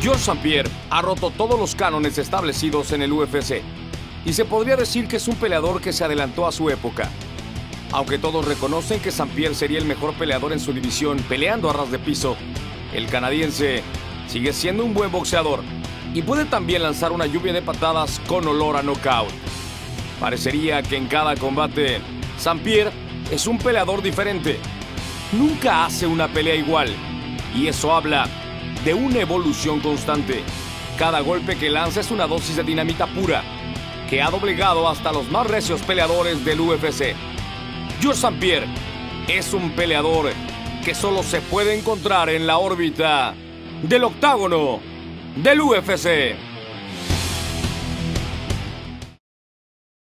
George St. Pierre ha roto todos los cánones establecidos en el UFC y se podría decir que es un peleador que se adelantó a su época. Aunque todos reconocen que St. Pierre sería el mejor peleador en su división peleando a ras de piso, el canadiense sigue siendo un buen boxeador y puede también lanzar una lluvia de patadas con olor a knockout. Parecería que en cada combate, St. Pierre es un peleador diferente. Nunca hace una pelea igual y eso habla de una evolución constante. Cada golpe que lanza es una dosis de dinamita pura que ha doblegado hasta los más recios peleadores del UFC. George St. Pierre es un peleador que solo se puede encontrar en la órbita del octágono del UFC.